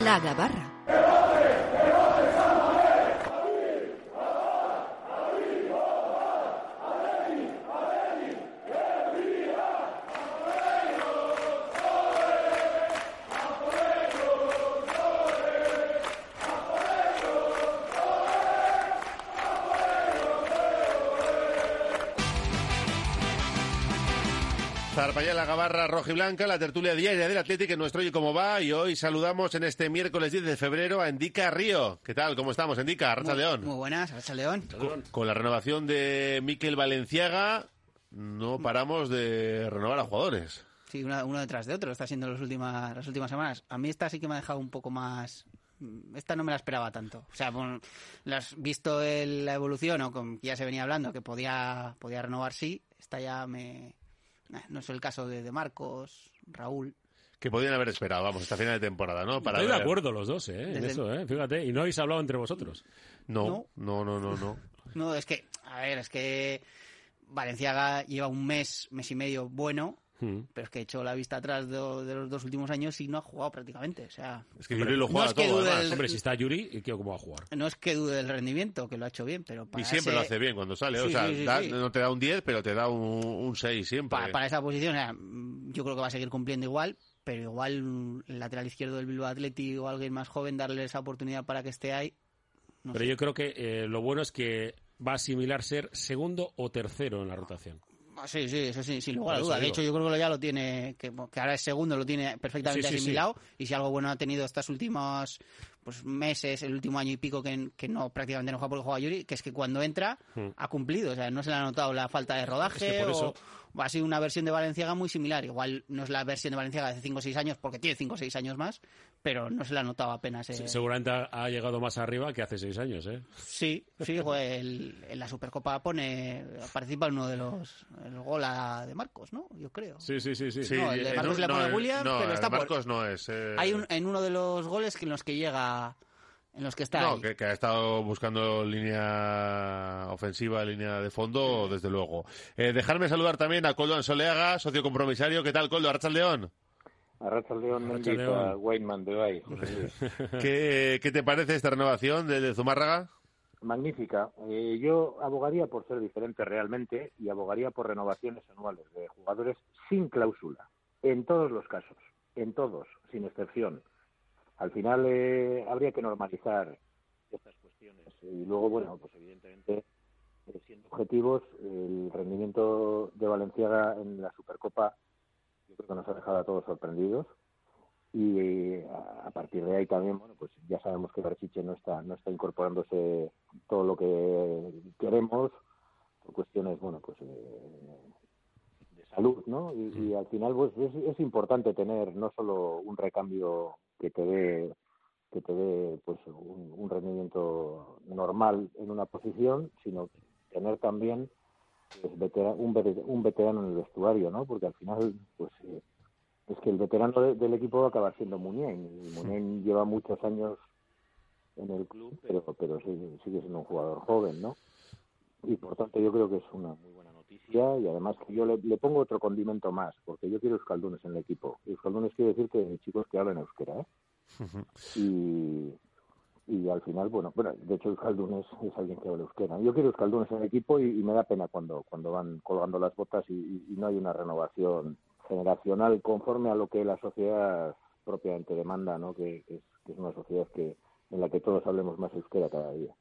La Gabarra. Zarpallá la gabarra roja y blanca, la tertulia diaria del Atlético en nuestro Oye Cómo Va y hoy saludamos en este miércoles 10 de febrero a Endica Río. ¿Qué tal? ¿Cómo estamos, Endica? Racha Muy- León. Muy buenas, Racha León. Con, con la renovación de Miquel Valenciaga no paramos de renovar a jugadores. Sí, una- uno detrás de otro, está siendo las últimas, las últimas semanas. A mí esta sí que me ha dejado un poco más... Esta no me la esperaba tanto. O sea, bueno, visto el- la evolución, o con que ya se venía hablando, que podía, podía renovar, sí. Esta ya me... nah, No es el caso de, de Marcos, Raúl. Que podían haber esperado, vamos, hasta final de temporada, ¿no? Para Estoy de acuerdo los dos, ¿eh? En eso, ¿eh? Fíjate. Y no habéis hablado entre vosotros. No, no, no, no, no. No, es que, a ver, es que Valenciaga lleva un mes, mes y medio bueno, Hmm. pero es que he hecho la vista atrás de, de los dos últimos años y no ha jugado prácticamente. O sea, Es que Yuri lo no juega es que todo, dude además. el- Hombre, si está Yuri, ¿y qué- ¿cómo va a jugar? no es que dude del rendimiento, que lo ha hecho bien, pero para Y siempre ese- lo hace bien cuando sale. o Sí, sea, sí, sí, da- sí. no te da un 10, pero te da un, un 6 siempre. para, para esa posición, o sea, mm, yo creo que va a seguir cumpliendo igual, pero igual mm, el lateral izquierdo del Bilbao Athletic o alguien más joven darle esa oportunidad para que esté ahí. no Pero sé. yo creo que eh, lo bueno es que va a asimilar ser segundo o tercero en la rotación. Ah, Sí, sí, eso sí, sin lugar a duda. De hecho, yo creo que ya lo tiene, que, que ahora es segundo, lo tiene perfectamente Sí, sí, sí. asimilado. Y si algo bueno ha tenido estos últimos pues, meses, el último año y pico que, que no prácticamente no juega porque juega Yuri, que es que cuando entra Hmm. ha cumplido. O sea, no se le ha notado la falta de rodaje Es que por o, eso- o ha sido una versión de Valenciaga muy similar. Igual no es la versión de Valenciaga de hace 5 o 6 años porque tiene 5 o 6 años más, pero no se le ha notado apenas. eh. Se- Seguramente ha, ha llegado más arriba que hace seis años, ¿eh? Sí, sí, joder, el- en la Supercopa pone, participa en uno de los, el gol a- de Marcos, ¿no? Yo creo. Sí, sí, sí, sí. No, el de Marcos le pone no, pero el está por- Marcos no es. eh, Hay un, en uno de los goles que en los que llega, en los que está No, ahí. que, que ha estado buscando línea ofensiva, línea de fondo, desde luego. Eh, dejarme saludar también a Coldo Ansoleaga, socio compromisario. ¿Qué tal, Coldo? Arracha León. Arracha León Arracha Mendiz León. a Wayman de Bay. ¿Qué, qué te parece esta renovación de, de Zumárraga? Magnífica. Eh, yo abogaría por ser diferente realmente y abogaría por renovaciones anuales de jugadores sin cláusula, en todos los casos, en todos, sin excepción. Al final eh, habría que normalizar estas cuestiones. Y luego, bueno, pues evidentemente, eh, siendo objetivos, el rendimiento de Valenciaga en la Supercopa yo creo que nos ha dejado a todos sorprendidos. Y eh, a, a partir de ahí también bueno pues ya sabemos que Berchiche no está no está incorporándose todo lo que queremos por cuestiones bueno pues eh, de salud no y, y al final pues es, es importante tener no solo un recambio que te dé que te dé pues un, un rendimiento normal en una posición sino tener también pues, un, ve- un veterano en el vestuario no porque al final pues eh, es que el veterano de- del equipo va a acabar siendo Munien. Y Munien lleva muchos años en el club, pero, pero sigue, sigue siendo un jugador joven, ¿no? Y por tanto yo creo que es una muy buena y además que yo le, le pongo otro condimento más, porque yo quiero euskaldunes en el equipo. Euskaldunes quiere decir que chicos que hablan euskera, ¿eh? Y, y al final, bueno, bueno, de hecho Euskaldunes es alguien que habla euskera. Yo quiero Euskaldunes en el equipo y, y me da pena cuando, cuando van colgando las botas y, y- y no hay una renovación generacional conforme a lo que la sociedad propiamente demanda, ¿no? Que, que es, que es una sociedad que en la que todos hablemos más euskera cada día.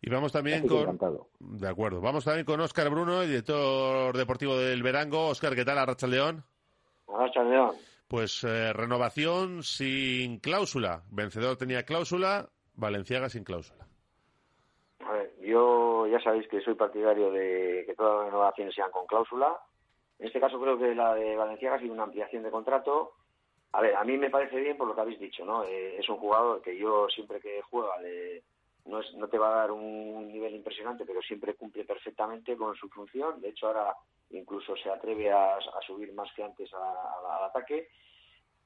Y vamos también con... encantado. De acuerdo. Vamos también con Óscar Bruno, el director deportivo del Verango. Óscar, ¿qué tal? Arracha León. Arracha León. Pues eh, renovación sin cláusula. Vencedor tenía cláusula, Valenciaga sin cláusula. A ver, yo ya sabéis que soy partidario de que todas las renovaciones sean con cláusula. En este caso creo que la de Valenciaga ha sido una ampliación de contrato A ver, a mí me parece bien por lo que habéis dicho, ¿no? Eh, es un jugador que yo siempre que juega le, no, es, no te va a dar un nivel impresionante, pero siempre cumple perfectamente con su función. De hecho, ahora incluso se atreve a, a subir más que antes a- a- al ataque.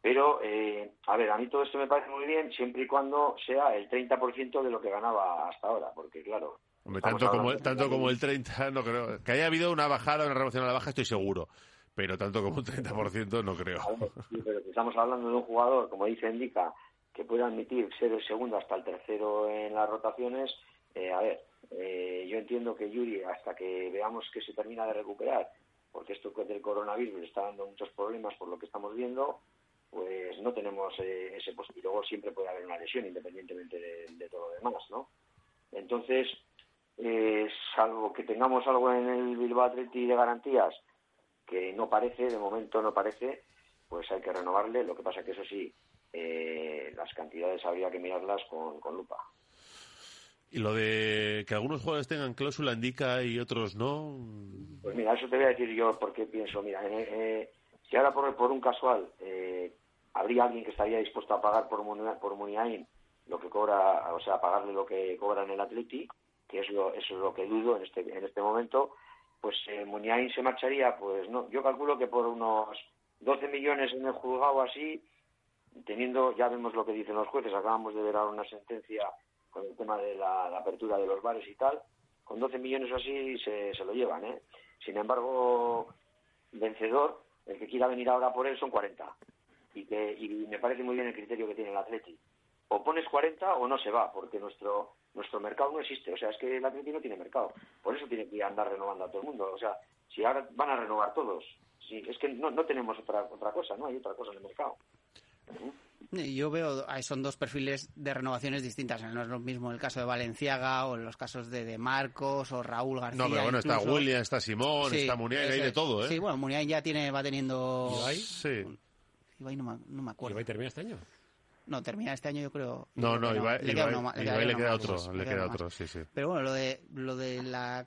Pero, eh, a ver, a mí todo esto me parece muy bien siempre y cuando sea el 30% de lo que ganaba hasta ahora, porque claro. Hombre, tanto como, hablando- tanto como el 30, no creo. Que haya habido una bajada, una renovación a la baja, estoy seguro. Pero tanto como un 30% no creo. Sí, pero estamos hablando de un jugador, como dice Indica, que puede admitir ser el segundo hasta el tercero en las rotaciones. Eh, a ver, eh, yo entiendo que Yuri, hasta que veamos que se termina de recuperar, porque esto del coronavirus está dando muchos problemas por lo que estamos viendo, pues no tenemos eh, ese pos- y luego siempre puede haber una lesión independientemente de, todo lo demás, ¿no? Entonces, eh, salvo que tengamos algo en el Bilbao Athletic de garantías, que no parece, de momento no parece, pues hay que renovarle. Lo que pasa que eso sí, eh, las cantidades habría que mirarlas con, con lupa. Y lo de que algunos jugadores tengan cláusula indica y otros no. Pues mira, eso te voy a decir yo porque pienso, mira, eh, eh, si ahora por, por un casual eh, habría alguien que estaría dispuesto a pagar por, Muni- por Muniain lo que cobra, o sea, pagarle lo que cobra en el Atleti, que es lo, eso es lo que dudo en este, en este momento, pues eh, Muniain se marcharía, pues no, yo calculo que por unos 12 millones en el juzgado así, teniendo, ya vemos lo que dicen los jueces, acabamos de ver ahora una sentencia con el tema de la, apertura de los bares y tal, con 12 millones o así se, se lo llevan, ¿eh? Sin embargo, vencedor, el que quiera venir ahora por él son 40. Y, que, y me parece muy bien el criterio que tiene el Atleti. O pones 40 o no se va, porque nuestro nuestro mercado no existe. O sea, es que el Atleti no tiene mercado. Por eso tiene que andar renovando a todo el mundo. O sea, si ahora van a renovar todos, si, es que no, no tenemos otra, otra cosa, no hay otra cosa en el mercado. Yo veo, son dos perfiles de renovaciones distintas. No es lo mismo el caso de Valenciaga o los casos de, de Marcos o Raúl García. No, pero bueno, está. William, está Simón, Sí, está Muniain, hay de todo, ¿eh? Sí, bueno, Muniain ya tiene, va teniendo... ¿Ibai? Sí. Ibai no, me, no me acuerdo. ¿Ibai termina este año? No, termina este año yo creo. yo No, no, que Ibai, Le queda uno le Ibai le más. otro, le queda otro, más. sí, sí. Pero bueno, lo de, lo de la,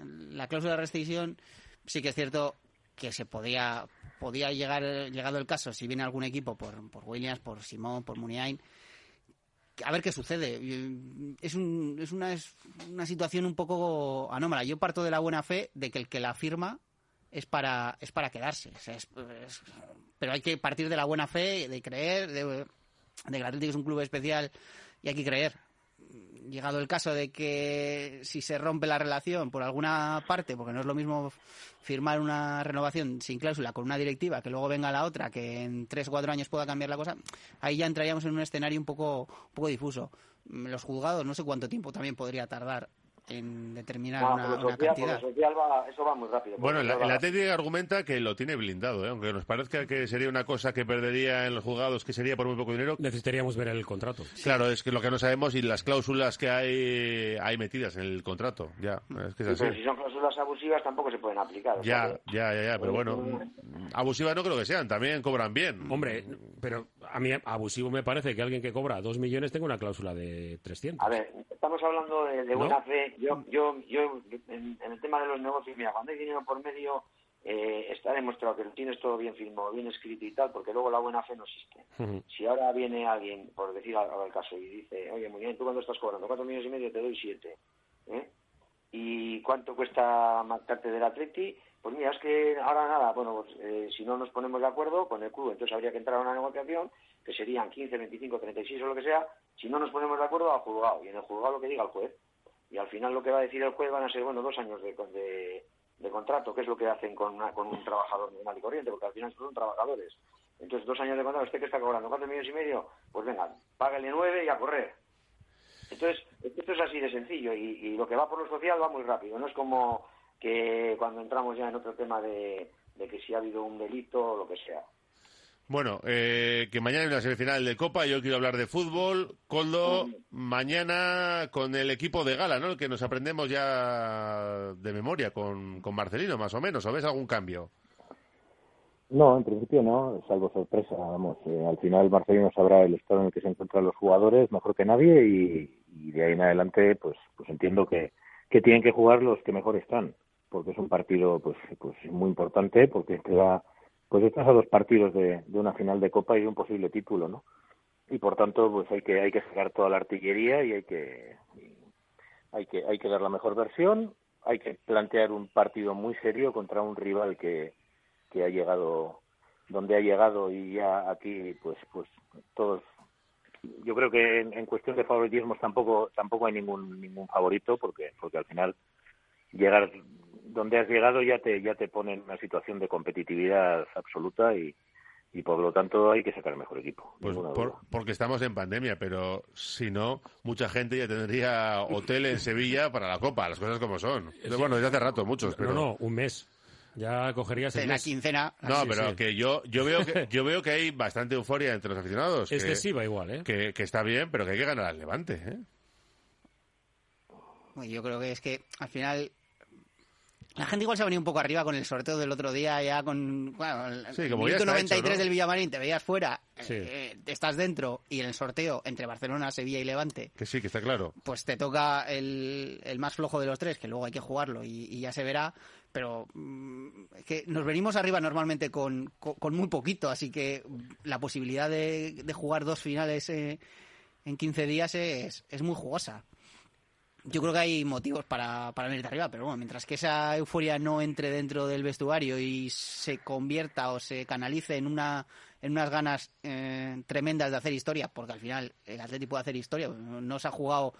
la cláusula de rescisión, sí que es cierto que se podía, podía llegar, llegado el caso, si viene algún equipo por, por Williams, por Simón, por Muniain, a ver qué sucede. Es, un, es, una, es una situación un poco anómala. Yo parto de la buena fe de que el que la firma es para, es para quedarse. Pero hay que partir de la buena fe, de creer, de, de que el Atlético es un club especial y hay que creer. Llegado el caso de que si se rompe la relación por alguna parte, porque no es lo mismo firmar una renovación sin cláusula con una directiva que luego venga la otra, que en tres o cuatro años pueda cambiar la cosa, ahí ya entraríamos en un escenario un poco, un poco difuso. Los juzgados no sé cuánto tiempo también podría tardar en determinar No, una, cantidad. va, eso va muy rápido. Bueno, el va- Atlético argumenta que lo tiene blindado, ¿eh? aunque nos parezca que sería una cosa que perdería en los juzgados, que sería por muy poco dinero. Necesitaríamos ver el contrato. Claro, es que lo que no sabemos y las cláusulas que hay hay metidas en el contrato. Ya, es que es Sí, así. pero si son cláusulas abusivas tampoco se pueden aplicar. Ya, ya, ya, ya, pero bueno, abusivas no creo que sean, también cobran bien. Hombre, pero a mí abusivo me parece que alguien que cobra dos millones tenga una cláusula de 300. A ver, estamos hablando de, de ¿No? buena Yo, yo, yo en, en el tema de los negocios, mira, cuando hay dinero por medio, eh, está demostrado que lo tienes todo bien filmado, bien escrito y tal, porque luego la buena fe no existe. Si ahora viene alguien, por decir ahora el caso, y dice, oye, muy bien, ¿tú cuánto estás cobrando? Cuatro millones y medio, te doy siete. ¿eh? ¿Y cuánto cuesta marcarte del Atleti? Pues mira, es que ahora nada, bueno, pues, eh, si no nos ponemos de acuerdo con el club, entonces habría que entrar a una negociación que serían 15, 25, 36 o lo que sea. Si no nos ponemos de acuerdo, al juzgado. Y en el juzgado lo que diga el juez. Y al final lo que va a decir el juez van a ser, bueno, dos años de, de, de contrato, que es lo que hacen con, una- con un trabajador normal y corriente, porque al final son trabajadores. Entonces, dos años de contrato, ¿usted que está cobrando? ¿Cuatro millones y medio? Pues venga, págale nueve y a correr. Entonces, esto es así de sencillo y, y lo que va por lo social va muy rápido. No es como que cuando entramos ya en otro tema de, de que si ha habido un delito o lo que sea. Bueno, eh, que mañana hay una semifinal de Copa, yo quiero hablar de fútbol. Coldo, mañana con el equipo de gala, ¿no? El que nos aprendemos ya de memoria con, con Marcelino, más o menos. ¿O ves algún cambio? No, en principio no, salvo sorpresa. Vamos, eh, al final Marcelino sabrá el estado en el que se encuentran los jugadores mejor que nadie y, y de ahí en adelante, pues, pues entiendo que, que tienen que jugar los que mejor están, porque es un partido, pues, pues muy importante, porque te va, pues estás a dos partidos de, una final de Copa y de un posible título, ¿no? Y por tanto, pues hay que hay que sacar toda la artillería y hay que hay que hay que dar la mejor versión, hay que plantear un partido muy serio contra un rival que, que ha llegado donde ha llegado y ya aquí pues pues todos yo creo que en, en cuestión de favoritismos tampoco tampoco hay ningún ningún favorito porque porque al final llegar donde has llegado ya te ya te pone en una situación de competitividad absoluta y, y por lo tanto hay que sacar el mejor equipo. Pues por- porque estamos en pandemia, pero si no, mucha gente ya tendría hotel en Sevilla para la Copa, las cosas como son. Bueno, desde hace rato, muchos, pero... No, no, un mes. Ya cogerías el la mes. quincena. No, sí, pero sí. que yo yo veo que yo veo que hay bastante euforia entre los aficionados. que- Excesiva igual, ¿eh? Que, que está bien, pero que hay que ganar al Levante, ¿eh? Bueno, Yo creo que es que al final la gente igual se ha venido un poco arriba con el sorteo del otro día, ya con bueno, el Sí, como ya minuto está 93 hecho, ¿no? del Villamarín, te veías fuera, Sí. eh, estás dentro y en el sorteo entre Barcelona, Sevilla y Levante, Que sí, que está claro. pues te toca el, el más flojo de los tres, que luego hay que jugarlo y, y ya se verá. Pero mm, es que nos venimos arriba normalmente con, con, con muy poquito, así que la posibilidad de, de jugar dos finales eh, en 15 días es, es muy jugosa. Yo creo que hay motivos para, para venir de arriba, pero bueno, mientras que esa euforia no entre dentro del vestuario y se convierta o se canalice en una en unas ganas eh, tremendas de hacer historia, porque al final el Atlético puede hacer historia, no, no se ha jugado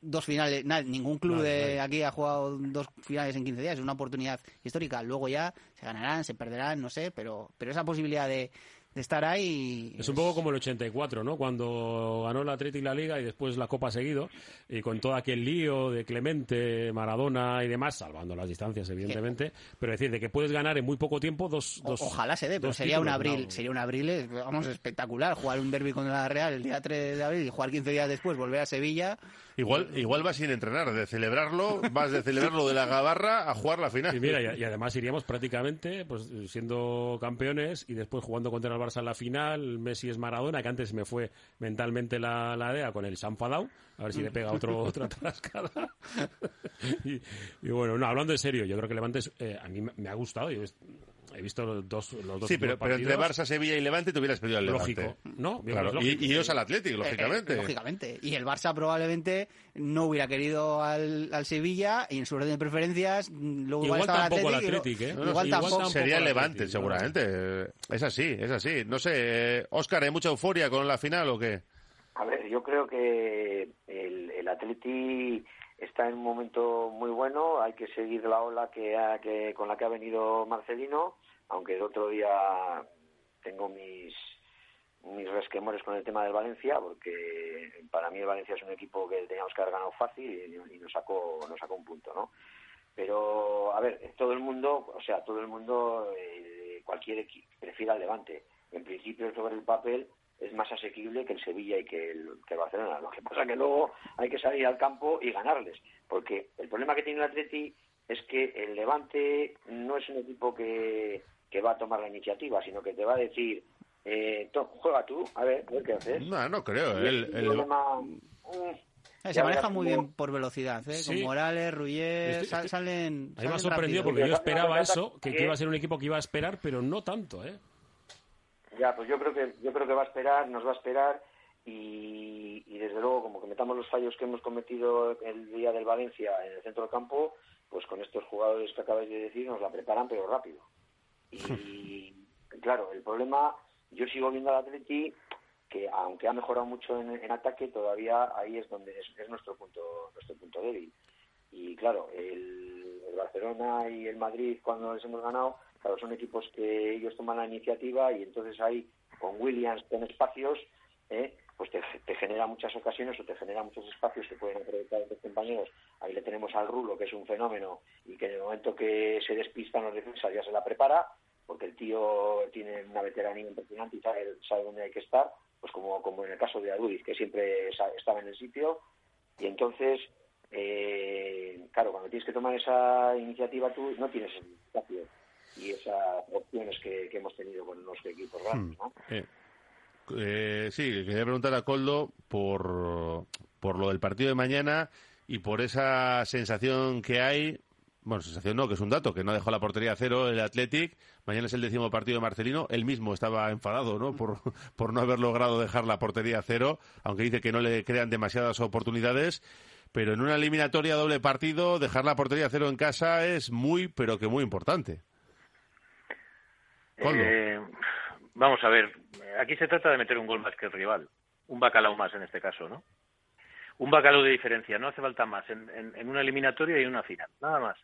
dos finales, nada, ningún club Nadie, de nadie. aquí ha jugado dos finales en 15 días, es una oportunidad histórica. Luego ya se ganarán, se perderán, no sé, pero, pero esa posibilidad de, de estar ahí. Es un poco como el 84, ¿no? Cuando ganó el Atlético y la Liga y después la Copa seguido, y con todo aquel lío de Clemente, Maradona y demás, salvando las distancias, evidentemente, pero decir, de que puedes ganar en muy poco tiempo dos... O- dos Ojalá se dé, pero sería un títulos, abril, ¿no? sería un abril, eh, vamos, espectacular. Jugar un derby contra la Real el día 3 de abril y jugar 15 días después, volver a Sevilla. Igual igual vas sin entrenar, de celebrarlo, vas de celebrarlo de la gabarra a jugar la final. Y mira, y, y además iríamos prácticamente pues siendo campeones y después jugando contra el Barça en la final, Messi es Maradona, que antes me fue mentalmente la, la DEA con el Sanfadao, a ver si le pega otro, otra trascada. y, y bueno, no, hablando en serio, yo creo que Levantes eh, a mí me, me ha gustado, yo he, visto los dos, los dos Sí, pero, pero entre. Barça, Sevilla y Levante te hubieras pedido al Levante. Lógico, ¿no? Bien, Claro, pues y, lógico. y ellos al Atlético, lógicamente. Eh, eh, lógicamente. Y el Barça probablemente no hubiera querido al, al Sevilla y en su orden de preferencias luego igual, Igual el tampoco el Atlético, Athletic, ¿eh? Igual, igual tampoco. tampoco Sería al Levante, Athletic, seguramente. Es así, es así. No sé, Óscar, ¿hay mucha euforia con la final o qué? A ver, yo creo que el, el Atleti está en un momento muy bueno. Hay que seguir la ola que, ha- que con la que ha venido Marcelino, aunque el otro día tengo mis mis resquemores con el tema del Valencia, porque para mí el Valencia es un equipo que teníamos que haber ganado fácil y, y nos sacó nos sacó un punto, ¿no? Pero a ver, todo el mundo, o sea, todo el mundo, eh, cualquier equipo prefiere al Levante. En principio sobre el papel es más asequible que el Sevilla y que el, que el Barcelona. Lo que pasa que luego hay que salir al campo y ganarles, porque el problema que tiene el Atleti es que el Levante no es un equipo que, que va a tomar la iniciativa, sino que te va a decir, eh, to- juega tú, a ver, a ver qué haces. No, no creo. Y El, el- problema, mm, Eh, ya se maneja muy bien por velocidad, ¿eh? Sí. Con Morales, Ruller, Estoy- sal- estoy- salen. A mí me ha salen sorprendido rápido. porque yo esperaba eso, que- iba a ser un equipo que iba a esperar, pero no tanto, ¿eh? Ya, pues yo creo que yo creo que va a esperar, nos va a esperar y, y desde luego como que metamos los fallos que hemos cometido el día del Valencia en el centro del campo, pues con estos jugadores que acabáis de decir nos la preparan pero rápido. Y claro, el problema, yo sigo viendo al Atleti que aunque ha mejorado mucho en, en ataque, todavía ahí es donde es, es nuestro punto nuestro punto débil. Y claro, el, el Barcelona y el Madrid cuando les hemos ganado, claro, son equipos que ellos toman la iniciativa y entonces ahí con Williams en espacios, ¿eh? pues te, te genera muchas ocasiones o te genera muchos espacios que pueden aprovechar otros compañeros. Ahí le tenemos al Rulo, que es un fenómeno y que en el momento que se despistan los defensas ya se la prepara, porque el tío tiene una veteranía impresionante y sabe, sabe dónde hay que estar, pues como, como en el caso de Aduiz, que siempre estaba en el sitio. Y entonces, eh, claro, cuando tienes que tomar esa iniciativa tú no tienes el espacio y esas opciones que, que hemos tenido con los equipos grandes, ¿no? Eh, eh, sí, quería preguntar a Coldo por, por lo del partido de mañana y por esa sensación que hay bueno, sensación no, que es un dato, que no dejó la portería a cero el Athletic. Mañana es el décimo partido de Marcelino. Él mismo estaba enfadado, ¿no? Por, por no haber logrado dejar la portería a cero, aunque dice que no le crean demasiadas oportunidades. Pero en una eliminatoria doble partido, dejar la portería a cero en casa es muy, pero que muy importante. Eh, vamos a ver, aquí se trata de meter un gol más que el rival. Un bacalao más en este caso, ¿no? Un bacalao de diferencia, no hace falta más en, una eliminatoria y en una final, nada más.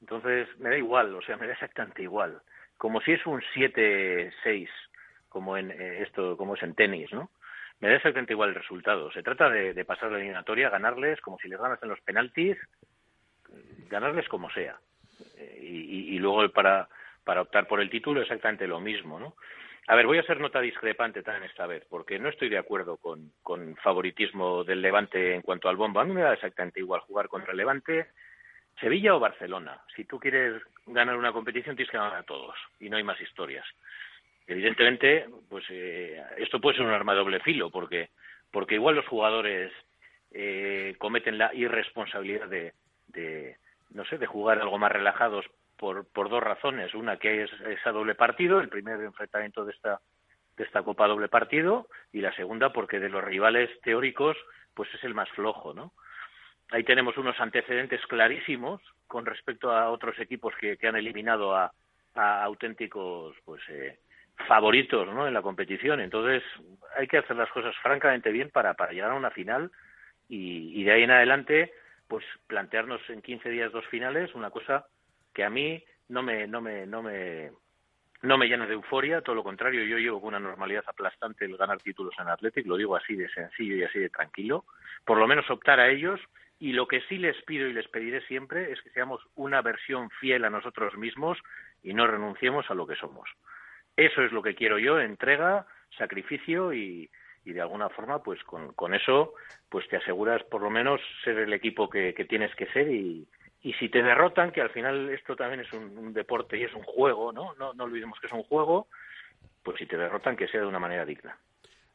Entonces, me da igual, o sea, me da exactamente igual. Como si es un 7-6, como en eh, esto, como es en tenis, ¿no? Me da exactamente igual el resultado. Se trata de, pasar la eliminatoria, ganarles como si les ganas en los penaltis, ganarles como sea. Eh, y, y, luego para, para optar por el título exactamente lo mismo, ¿no? A ver, voy a ser nota discrepante también esta vez, porque no estoy de acuerdo con, con favoritismo del Levante en cuanto al bombo. A mí me da exactamente igual jugar contra el Levante Sevilla o Barcelona. Si tú quieres ganar una competición, tienes que ganar a todos y no hay más historias. Evidentemente, pues eh, esto puede ser un arma de doble filo, porque, porque igual los jugadores eh, cometen la irresponsabilidad de, de, no sé, de jugar algo más relajados por, por dos razones. Una que es esa doble partido, el primer enfrentamiento de esta de esta Copa doble partido, y la segunda porque de los rivales teóricos, pues es el más flojo, ¿no? ahí tenemos unos antecedentes clarísimos con respecto a otros equipos que, han eliminado a, auténticos pues eh, favoritos ¿no? en la competición. Entonces hay que hacer las cosas francamente bien para, para llegar a una final y, de ahí en adelante pues plantearnos en 15 días dos finales, una cosa que a mí no me, no me, no me, no me llena de euforia, todo lo contrario, yo llevo con una normalidad aplastante el ganar títulos en Athletic, lo digo así de sencillo y así de tranquilo, por lo menos optar a ellos y lo que sí les pido y les pediré siempre es que seamos una versión fiel a nosotros mismos y no renunciemos a lo que somos. Eso es lo que quiero yo, entrega, sacrificio y, de alguna forma, pues con, eso, pues te aseguras por lo menos ser el equipo que, tienes que ser y, y si te derrotan, que al final esto también es un, deporte y es un juego, ¿no? ¿no? No olvidemos que es un juego, pues si te derrotan, que sea de una manera digna.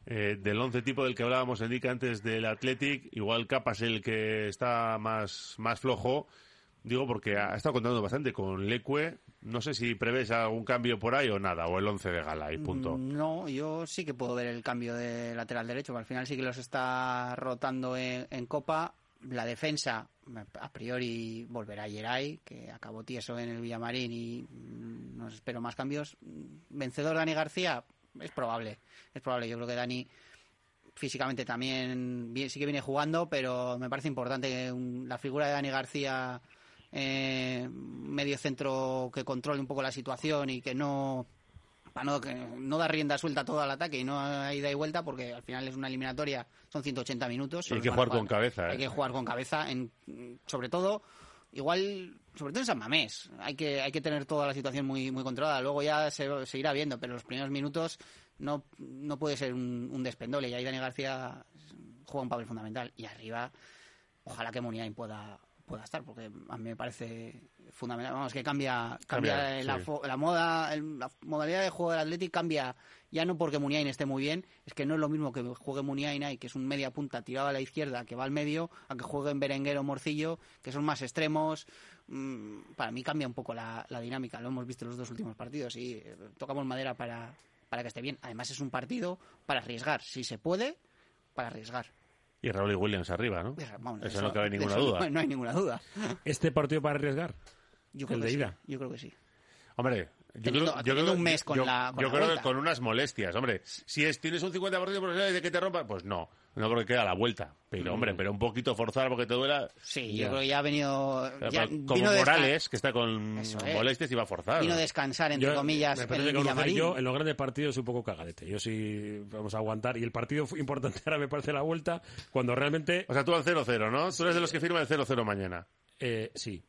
Eh, del once tipo del que hablábamos, Enrique, antes del Athletic, igual Capa es el que está más, más flojo. Digo porque ha estado contando bastante con Leque. No sé si prevés algún cambio por ahí o nada, o el once de gala y punto. Mm, no, yo sí que puedo ver el cambio de lateral derecho, que al final sí que los está rotando en, Copa. La defensa, a priori, volverá Geray, que acabó tieso en el Villamarín y mm, no espero más cambios. Vencedor Dani García, es probable, es probable. Yo creo que Dani físicamente también sí que viene jugando, pero me parece importante que la figura de Dani García, eh, medio centro que controle un poco la situación y que no para no, no da rienda suelta todo al ataque y no hay ida y vuelta porque al final es una eliminatoria, son 180 minutos. hay que jugar con cabeza. Hay ¿eh? que jugar con cabeza, en, sobre todo igual, sobre todo en San Mamés, hay que, hay que tener toda la situación muy, muy controlada. Luego ya se, se irá viendo, pero los primeros minutos no, no puede ser un, un despendole. Y ahí Dani García juega un papel fundamental. Y arriba, ojalá que Muniain pueda, pueda estar, porque a mí me parece fundamental. Vamos, que cambia, cambia, la, la, moda, la modalidad de juego del Athletic cambia ya no porque Muniain esté muy bien, es que no es lo mismo que juegue Muniain ahí, que es un media punta tirado a la izquierda, que va al medio, a que juegue en Berenguer o Morcillo, que son más extremos. Mm, para mí cambia un poco la, dinámica, lo hemos visto en los dos últimos partidos y eh, tocamos madera para, para que esté bien. Además es un partido para arriesgar, si se puede, para arriesgar. Y Raúl y Williams arriba, ¿no? eso, no cabe ninguna duda. No, hay ninguna duda. ¿Este partido para arriesgar? Yo creo que Sí. Yo creo que sí. Hombre, yo creo, un mes con la Yo creo que con unas molestias, hombre. Si es, tienes un 50% de posibilidades de que te rompa, pues no. No creo que quede a la vuelta. Pero, hombre, mm. pero un poquito forzar porque te duela. Sí, yo creo que ya ha venido. como Morales, que está con molestias y va a forzar. Vino a descansar, entre comillas. Me parece que yo en los grandes partidos soy un poco cagadete. Yo sí vamos a aguantar. Y el partido fue importante ahora me parece la vuelta, cuando realmente. O sea, tú al 0-0, ¿no? Tú eres de los que firma el 0-0 mañana. Eh, sí.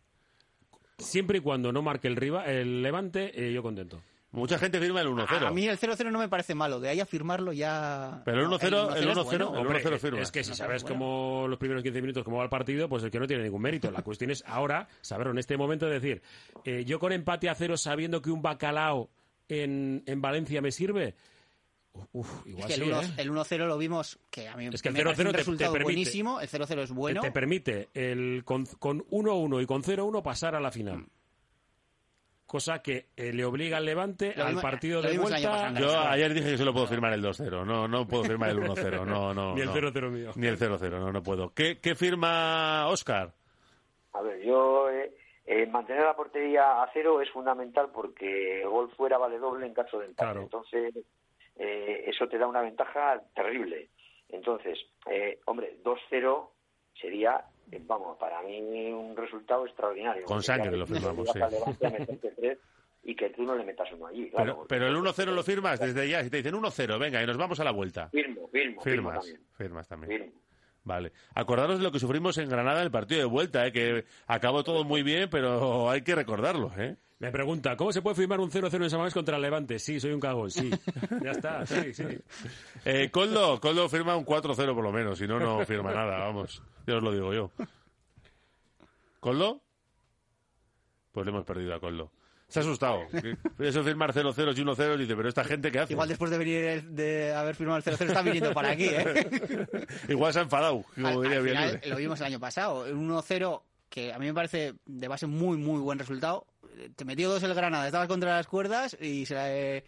Siempre y cuando no marque el, riba, el Levante, eh, yo contento. Mucha gente firma el 1-0. A mí el 0-0 no me parece malo, de ahí a firmarlo ya... Pero el 1-0 el 1-0 firma. Es que si sabes cómo los primeros 15 minutos cómo va el partido, pues el que no tiene ningún mérito. La cuestión es ahora saberlo en este momento, decir, eh, yo con empate a cero sabiendo que un bacalao en, en Valencia me sirve, Uf, Es igual que el sí, 1 ¿eh? el 1-0 lo vimos, que a mí Es que el me parece 0-0 un te- te resultado permite- buenísimo. El 0-0 es bueno. Te permite el, con, con 1-1 y con 0-1 pasar a la final. Cosa que eh, le obliga al Levante Lo al partido de vuelta. Yo ayer dije que solo puedo firmar el 2-0. No, no puedo firmar el 1-0. No, no. Ni el no. 0-0 mío. Ni el 0-0, no, no puedo. ¿Qué, qué firma Oscar? A ver, yo eh, eh, mantener la portería a cero es fundamental porque el gol fuera vale doble en caso de empate. Claro. Entonces, eh, eso te da una ventaja terrible. Entonces, eh, hombre, 2-0 sería, vamos, para mí un resultado extraordinario. Con sangre lo firmamos, sí. y que tú no le metas uno allí. claro. Pero, pero el 1-0 lo firmas desde ya. Si te dicen 1-0, venga, y nos vamos a la vuelta. Firmo, firmo, firmo Firmas, también. firmas también. Firmo. Vale. Acordaros de lo que sufrimos en Granada en el partido de vuelta, ¿eh? que acabó todo muy bien, pero hay que recordarlo. ¿eh? Me pregunta, ¿cómo se puede firmar un 0-0 en San Mamés contra el Levante? Sí, soy un cagón, sí. ya está, sí, sí. Eh, Coldo, Coldo firma un 4-0 por lo menos, si no, no firma nada, vamos. Ya os lo digo yo. ¿Coldo? Pues le hemos perdido a Coldo. Se ha asustado. Eso firmar 0-0 y 1-0 dice, pero esta gente ¿qué hace? Igual después de venir el- de haber firmado el 0-0 está viniendo para aquí, ¿eh? Igual se ha enfadado, como Al- diría al final, Villanueva. lo vimos el año pasado. El 1-0, que a mí me parece de base muy, muy buen resultado. Te metió dos el Granada, estabas contra las cuerdas y se le-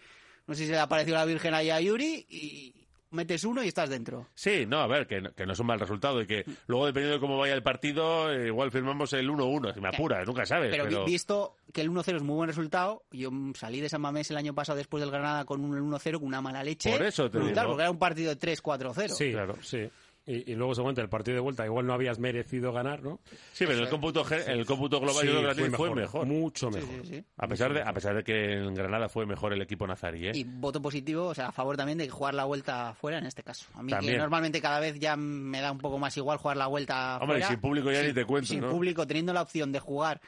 no sé si se le apareció la Virgen ahí a Yuri y metes uno y estás dentro. Sí, no, a ver, que, no- que no es un mal resultado y que luego, dependiendo de cómo vaya el partido, eh, igual firmamos el 1-1, si me apuras, nunca sabes. Pero, Pero, vi- visto que el 1-0 es muy buen resultado, yo salí de San Mamés el año pasado después del Granada con un 1-0 con una mala leche. Por eso te brutal, digo. porque era un partido de 3-4-0. Sí, Claro. sí. Y, y luego seguramente el partido de vuelta igual no habías merecido ganar, ¿no? Sí, pero el cómputo, el cómputo global yo creo que fue mejor. Mucho mejor. sí, sí. A pesar, de, a pesar de que en Granada fue mejor el equipo nazarí, ¿eh? Y voto positivo, o sea, a favor también de jugar la vuelta fuera en este caso. A mí También. que normalmente cada vez ya me da un poco más igual jugar la vuelta Hombre, y fuera. sin público ya ni te cuento, Sin ¿no? público, teniendo la opción de jugar,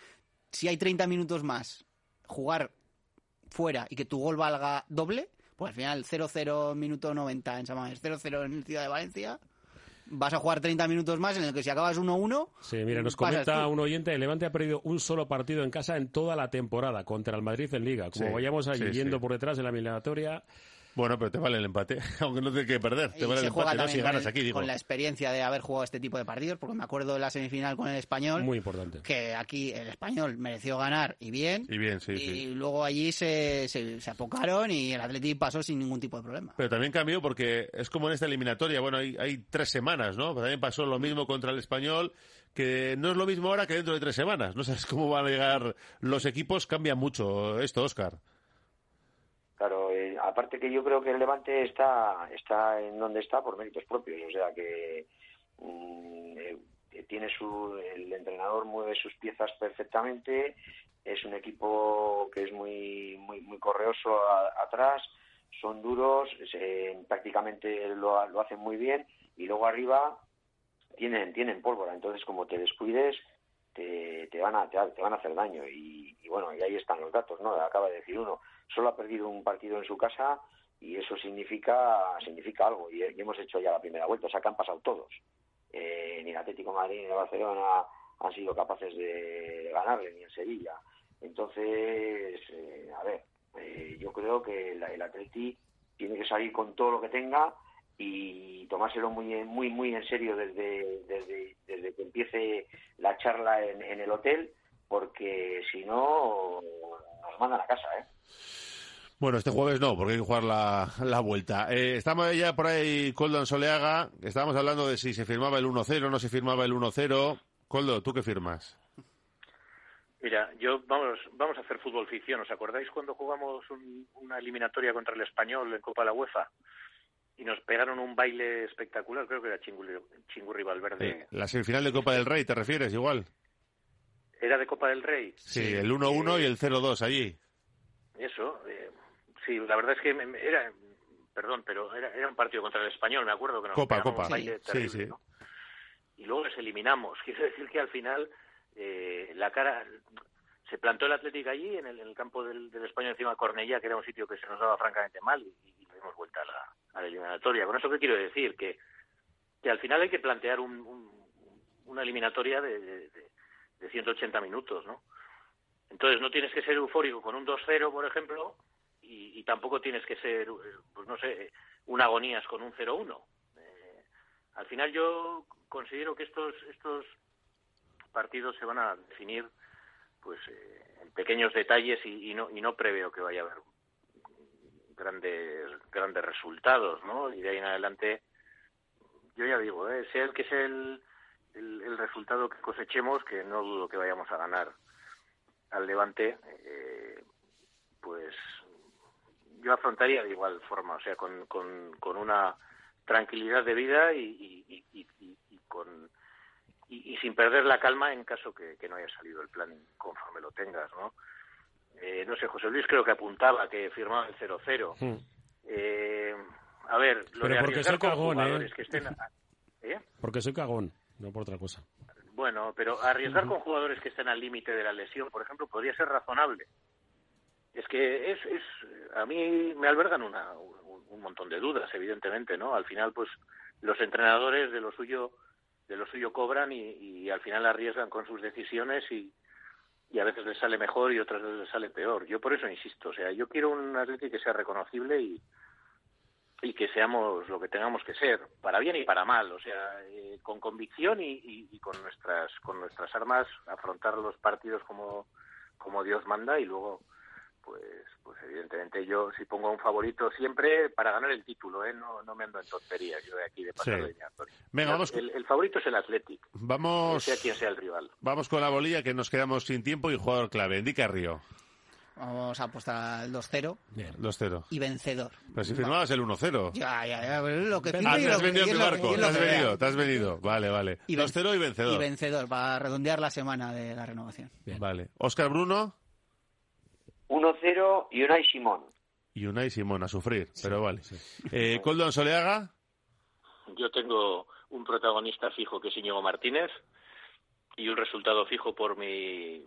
si hay 30 minutos más, jugar fuera y que tu gol valga doble, pues al final 0-0 minuto 90 en San Mamés, 0-0 en Ciudad de Valencia, vas a jugar 30 minutos más en el que si acabas 1-1... Sí, mira, nos comenta un oyente, el Levante ha perdido un solo partido en casa en toda la temporada contra el Madrid en Liga. Como Sí, vayamos allí sí, yendo sí. por detrás en la eliminatoria, Bueno, pero te vale el empate, aunque no tienes que perder, te Y vale el empate, Si ganas el- aquí, digo. con la experiencia de haber jugado este tipo de partidos, porque me acuerdo de la semifinal con el español, muy importante. que aquí el español mereció ganar y bien, Y bien, sí, y sí. luego allí se, se, se apocaron y el Atleti pasó sin ningún tipo de problema. Pero también cambió porque es como en esta eliminatoria, bueno, hay, hay tres semanas, ¿no? Pero también pasó lo mismo contra el español, que no es lo mismo ahora que dentro de tres semanas. No sabes cómo van a llegar los equipos, cambia mucho esto, Oscar. Aparte que yo creo que el Levante está está en donde está por méritos propios, o sea que mm, eh, tiene su el entrenador mueve sus piezas perfectamente, es un equipo que es muy muy muy correoso atrás, son duros, prácticamente lo, lo hacen muy bien y luego arriba tienen tienen pólvora, entonces como te descuides te, te van a te, van a hacer daño y, y bueno y ahí están los datos, no acaba de decir uno solo ha perdido un partido en su casa y eso significa significa algo y, hemos hecho ya la primera vuelta, o sea que han pasado todos. Eh, ni el Atlético de Madrid ni el Barcelona han sido capaces de ganarle, ni el Sevilla. Entonces, eh, a ver, eh, yo creo que el, el Atleti tiene que salir con todo lo que tenga y tomárselo muy en- muy muy en serio desde desde, desde que empiece la charla en, en el hotel porque si no nos mandan a casa ¿eh? Bueno, este jueves no, porque hay que jugar la, la vuelta. Eh, estamos ya por ahí, Coldo en Soleaga. Estábamos hablando de si se firmaba el 1-0, no se firmaba el 1-0. Coldo, ¿tú qué firmas? Mira, yo vamos vamos a hacer fútbol ficción. ¿Os acordáis cuando jugamos un- una eliminatoria contra el Español en Copa de la UEFA? Y nos pegaron un baile espectacular, creo que era Chingurri, Chingurri Valverde. Eh, la semifinal de Copa del Rey, ¿te refieres? Igual. ¿Era de Copa del Rey? Sí, el 1-1 Eh, y el 0-2 allí. Eso, eh, sí, la verdad es que me- me- era, perdón, pero era, era un partido contra el Español, me acuerdo que nos Copa, Copa. un baile Sí, terrible, sí. ¿no? Y luego les eliminamos. Quiero decir que al final eh, la cara se plantó el Atlético allí en el, en el campo del, del Español encima de Cornellá, que era un sitio que se nos daba francamente mal y, y le dimos vuelta a la, a la eliminatoria. Con eso quiero decir que que al final hay que plantear un- un- una eliminatoria de, de, de- de 180 minutos, ¿no? Entonces no tienes que ser eufórico con un 2-0, por ejemplo, y, tampoco tienes que ser, eh, pues no sé, un agonías con un 0-1. Eh, al final yo considero que estos, estos partidos se van a definir pues eh, en pequeños detalles y, y no, y no preveo que vaya a haber grandes grandes resultados, ¿no? Y de ahí en adelante, yo ya digo, ¿eh? sea el que sea el, el, resultado que cosechemos, que no dudo que vayamos a ganar al Levante, eh, pues yo afrontaría de igual forma, o sea, con, con, con una tranquilidad de vida y, y, y, con y, sin perder la calma en caso que, no haya salido el plan conforme lo tengas, ¿no? Eh, no sé, José Luis creo que apuntaba que firmaba el 0-0. Hmm. Eh, a ver, lo Pero de porque soy cagón, ¿eh? Que estén... ¿eh? Porque soy cagón, no por otra cosa. Bueno, pero arriesgar con jugadores que estén al límite de la lesión, por ejemplo, podría ser razonable. Es que es, es a mí me albergan una, un, un montón de dudas, evidentemente, ¿no? Al final, pues los entrenadores de lo suyo de lo suyo cobran y, y al final arriesgan con sus decisiones y, y a veces les sale mejor y otras veces les sale peor. Yo por eso insisto, o sea, yo quiero un Atleti que sea reconocible y, y que seamos lo que tengamos que ser, para bien y para mal, o sea, eh, con convicción y, y, y, con nuestras con nuestras armas afrontar los partidos como como Dios manda y luego pues, pues evidentemente yo si pongo un favorito siempre para ganar el título, ¿eh? no, no me ando en tonterías yo de aquí de pasar sí. Venga, vamos el, el, favorito es el Athletic, vamos, sea quien sea el rival. Vamos con la bolilla que nos quedamos sin tiempo y jugador clave. Indica Río. Vamos a apostar al 2-0. Bien, 2-0. Y vencedor. Pero si firmabas el 1-0. Ya, ya, ya. Lo que ah, te has venido mi barco. Te has venido, te has venido. Vale, vale. 2-0 y vencedor. Y vencedor, para redondear la semana de la renovación. Bien. Vale. Oscar Bruno. 1-0 y Unai Simón. Y Unai Simón a sufrir, sí, pero vale. Sí. Eh, Coldon Soleaga. Yo tengo un protagonista fijo que es Íñigo Martínez y un resultado fijo por mi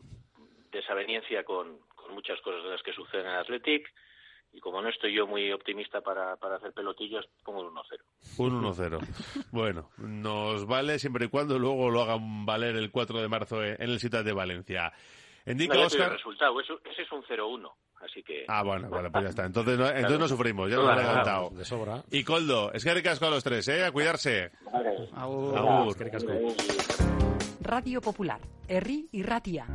desaveniencia con, con muchas cosas de las que suceden en Athletic y como no estoy yo muy optimista para, para hacer pelotillas, pongo un 1-0. Un 1-0. bueno, nos vale siempre y cuando luego lo hagan valer el 4 de marzo en el Ciudad de Valencia. Indica no, Oscar. El resultado, eso, ese es un 0-1. Así que. Ah, bueno, vale, pues ya está. Entonces no, entonces no sufrimos, ya nos han adelantado. De sobra. Y Coldo, es que ricasco a los tres, ¿eh? A cuidarse. Agur. Agur. Radio Popular, Herri y Ratia.